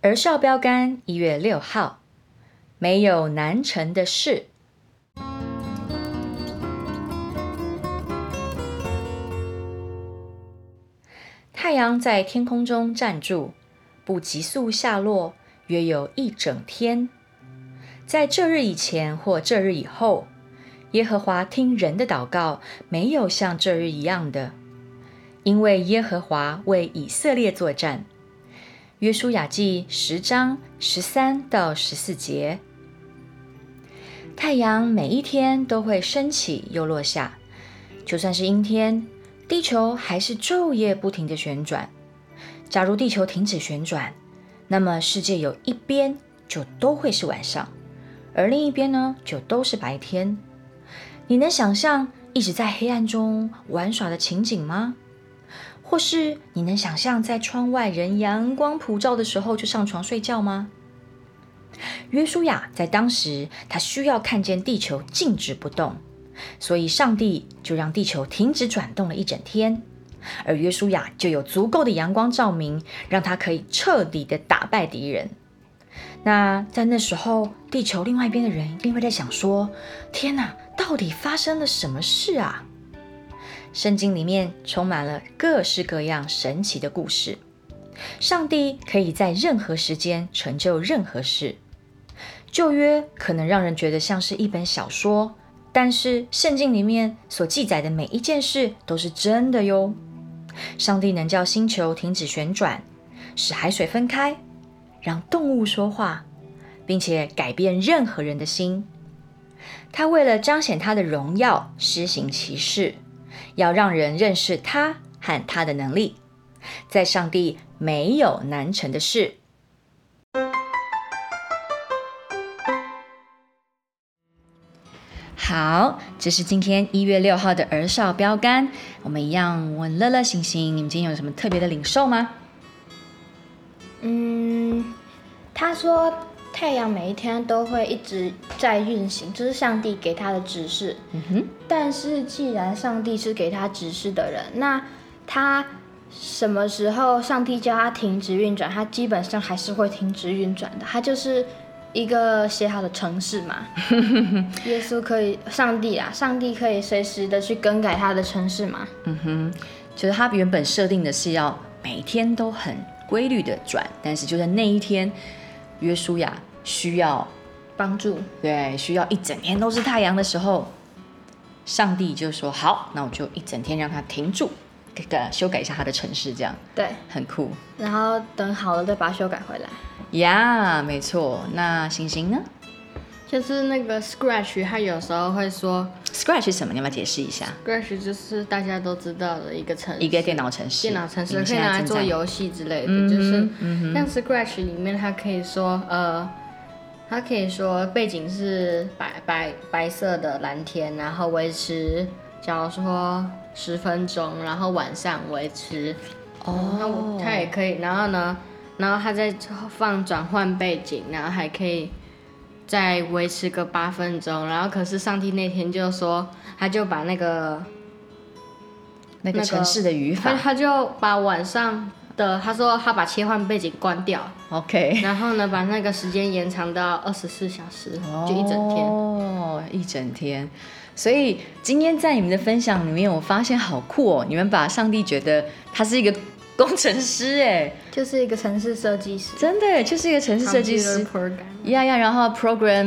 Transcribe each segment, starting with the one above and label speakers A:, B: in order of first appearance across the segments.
A: 儿少标杆一月六号，没有难成的事。太阳在天空中站住，不急速下落，约有一整天。在这日以前或这日以后，耶和华听人的祷告，没有像这日一样的，因为耶和华为以色列作战。约书亚记十章十三到十四节，太阳每一天都会升起又落下，就算是阴天，地球还是昼夜不停的旋转。假如地球停止旋转，那么世界有一边就都会是晚上，而另一边呢就都是白天。你能想象一直在黑暗中玩耍的情景吗？或是你能想象在窗外人阳光普照的时候就上床睡觉吗？约书亚在当时，他需要看见地球静止不动，所以上帝就让地球停止转动了一整天，而约书亚就有足够的阳光照明，让他可以彻底的打败敌人。那在那时候，地球另外一边的人一定会在想说：天哪，到底发生了什么事啊？圣经里面充满了各式各样神奇的故事。上帝可以在任何时间成就任何事。旧约可能让人觉得像是一本小说，但是圣经里面所记载的每一件事都是真的哟。上帝能叫星球停止旋转，使海水分开，让动物说话，并且改变任何人的心。他为了彰显他的荣耀，施行奇事。要让人认识他和他的能力，在上帝没有难成的事。好，这是今天一月六号的儿少标杆。我们一样问乐乐、星星，你们今天有什么特别的领受吗？
B: 嗯，他说。太阳每一天都会一直在运行，这是上帝给他的指示。嗯哼。但是既然上帝是给他指示的人，那他什么时候上帝叫他停止运转，他基本上还是会停止运转的。他就是一个写好的程式嘛。耶稣可以，上帝啊，上帝可以随时的去更改他的程式嘛。
A: 嗯哼。就是他原本设定的是要每天都很规律的转，但是就在那一天，约书亚。需要
B: 帮助，
A: 对，需要一整天都是太阳的时候，上帝就说好，那我就一整天让它停住，给个修改一下它的城市，这样
B: 对，
A: 很酷。
B: 然后等好了再把它修改回来。
A: 呀，没错。那星星呢？
C: 就是那个 Scratch，他有时候会说
A: Scratch 是什么？你要不要解释一下
C: ？Scratch 就是大家都知道的一个城，
A: 一个电脑城市，
C: 电脑城市可以拿来做游戏之类的，就是像 Scratch 里面，它可以说呃。它可以说背景是白白白色的蓝天，然后维持，假如说十分钟，然后晚上维持，哦，它也可以，然后呢，然后它再放转换背景，然后还可以再维持个八分钟，然后可是上帝那天就说，他就把那个
A: 那个城市的语法，
C: 他就把晚上。的，他说他把切换背景关掉
A: ，OK，
C: 然后呢，把那个时间延长到二十四小时，就一整天。
A: 哦，一整天。所以今天在你们的分享里面，我发现好酷哦，你们把上帝觉得他是一个工程师，哎，
B: 就是一个城市设计师，
A: 真的就是一个城市设计师，呀呀，然后 program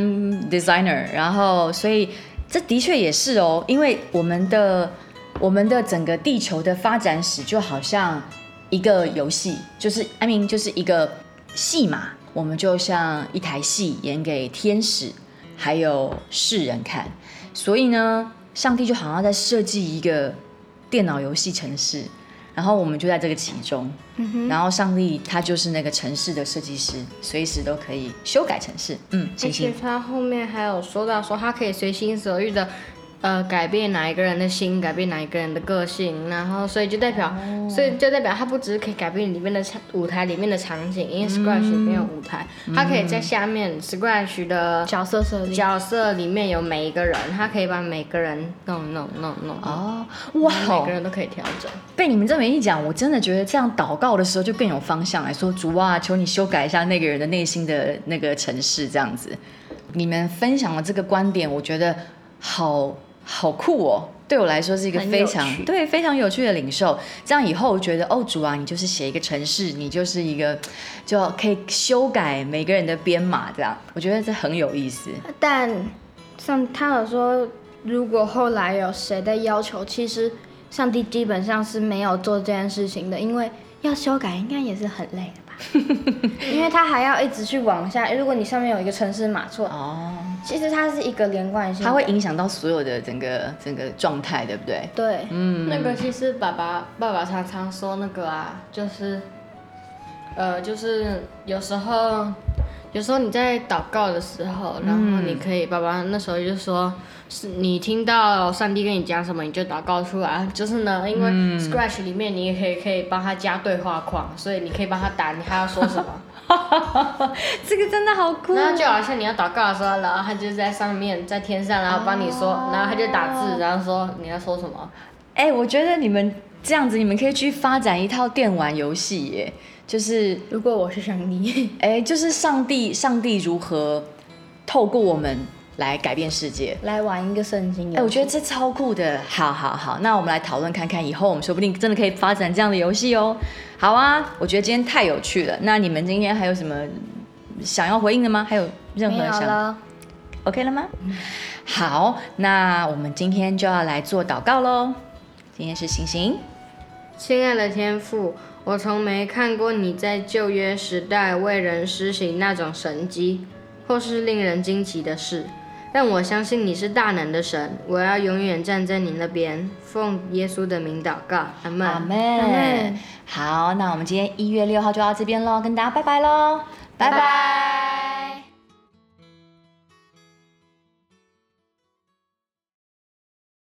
A: designer，然后所以这的确也是哦，因为我们的我们的整个地球的发展史就好像。一个游戏就是，I mean，就是一个戏嘛。我们就像一台戏演给天使还有世人看。所以呢，上帝就好像在设计一个电脑游戏城市，然后我们就在这个其中，然后上帝他就是那个城市的设计师，随时都可以修改城市。嗯，
C: 而且他后面还有说到说，他可以随心所欲的，呃，改变哪一个人的心，改变哪一个人的个性，然后所以就代表，
A: 哦
C: 所以就代表它不只是可以改变里面的场舞台里面的场景，因为 Scratch 里面有舞台，他可以在下面 Scratch 的
B: 角色设定。
C: 角色里面有每一个人，它可以把每个人弄弄弄弄，
A: 哦，哇哦
C: 每个，人都可以调整。
A: 被你们这么一讲，我真的觉得这样祷告的时候就更有方向来说，主啊，求你修改一下那个人的内心的那个城市，这样子。你们分享的这个观点，我觉得好好酷哦。对我来说是一个非常对非常有趣的领受，这样以后我觉得哦主啊，你就是写一个城市，你就是一个就可以修改每个人的编码，这样我觉得这很有意思。
B: 但像他有说，如果后来有谁的要求，其实上帝基本上是没有做这件事情的，因为要修改应该也是很累的吧？因为他还要一直去往下。如果你上面有一个城市码错，
A: 哦，
B: 其实它是一个连贯性，
A: 它会影响到所有的整个整个状态，对不对？
B: 对，
A: 嗯，
C: 那个其实爸爸爸爸常常说那个啊，就是，呃，就是有时候，有时候你在祷告的时候，然后你可以，爸爸那时候就说，是你听到上帝跟你讲什么，你就祷告出来。就是呢，因为 Scratch 里面你也可以可以帮他加对话框，所以你可以帮他打你还要说什么。
A: 这个真的好酷。
C: 然后就好像你要祷告的时候，然后他就在上面，在天上，然后帮你说，然后他就打字，然后说你要说什么。
A: 哎、我觉得你们这样子，你们可以去发展一套电玩游戏耶，就是
B: 如果我是上帝，
A: 哎、就是上帝，上帝如何透过我们来改变世界。
B: 来玩一个圣经游戏。
A: 哎、我觉得这超酷的。好好好，那我们来讨论看看，以后我们说不定真的可以发展这样的游戏哦。好啊，我觉得今天太有趣了。那你们今天还有什么想要回应的吗？还有任何想
B: 有了。
A: OK 了吗？好，那我们今天就要来做祷告喽。今天是星星。
C: 亲爱的天父，我从没看过你在旧约时代为人施行那种神迹，或是令人惊奇的事。但我相信你是大能的神，我要永远站在你那边，奉耶稣的名祷告，阿门。
A: 阿门
B: 阿门。
A: 好，那我们今天一月六号就到这边喽，跟大家拜拜喽，拜拜